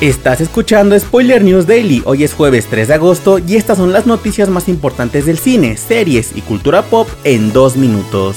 Estás escuchando Spoiler News Daily, hoy es jueves 3 de agosto y estas son las noticias más importantes del cine, series y cultura pop en dos minutos.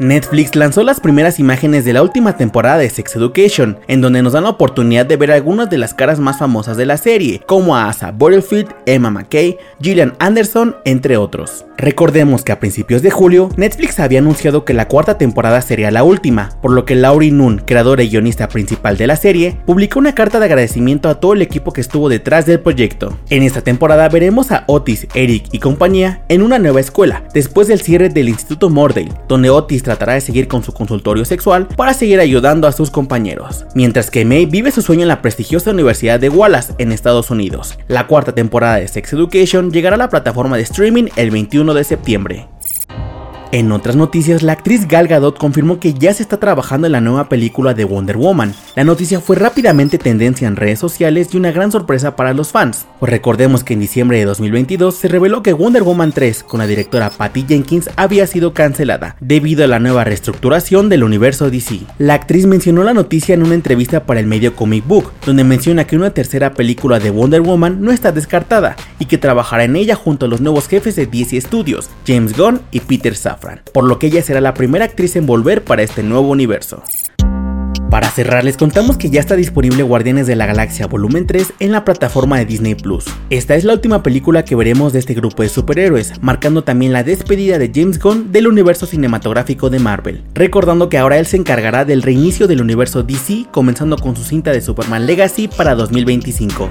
Netflix lanzó las primeras imágenes de la última temporada de Sex Education, en donde nos dan la oportunidad de ver algunas de las caras más famosas de la serie, como a Asa Butterfield, Emma McKay, Gillian Anderson, entre otros. Recordemos que a principios de julio, Netflix había anunciado que la cuarta temporada sería la última, por lo que Laurie Noon, creadora y guionista principal de la serie, publicó una carta de agradecimiento a todo el equipo que estuvo detrás del proyecto. En esta temporada veremos a Otis, Eric y compañía en una nueva escuela, después del cierre del Instituto Mordale, donde Otis tratará de seguir con su consultorio sexual para seguir ayudando a sus compañeros, mientras que May vive su sueño en la prestigiosa Universidad de Wallace en Estados Unidos. La cuarta temporada de Sex Education llegará a la plataforma de streaming el 21 de septiembre. En otras noticias, la actriz Gal Gadot confirmó que ya se está trabajando en la nueva película de Wonder Woman. La noticia fue rápidamente tendencia en redes sociales y una gran sorpresa para los fans, pues recordemos que en diciembre de 2022 se reveló que Wonder Woman 3 con la directora Patty Jenkins había sido cancelada debido a la nueva reestructuración del universo DC. La actriz mencionó la noticia en una entrevista para el medio Comic Book, donde menciona que una tercera película de Wonder Woman no está descartada y que trabajará en ella junto a los nuevos jefes de DC Studios, James Gunn y Peter Por lo que ella será la primera actriz en volver para este nuevo universo. Para cerrar, les contamos que ya está disponible Guardianes de la Galaxia Volumen 3 en la plataforma de Disney Plus. Esta es la última película que veremos de este grupo de superhéroes, marcando también la despedida de James Gunn del universo cinematográfico de Marvel, recordando que ahora él se encargará del reinicio del universo DC, comenzando con su cinta de Superman Legacy para 2025.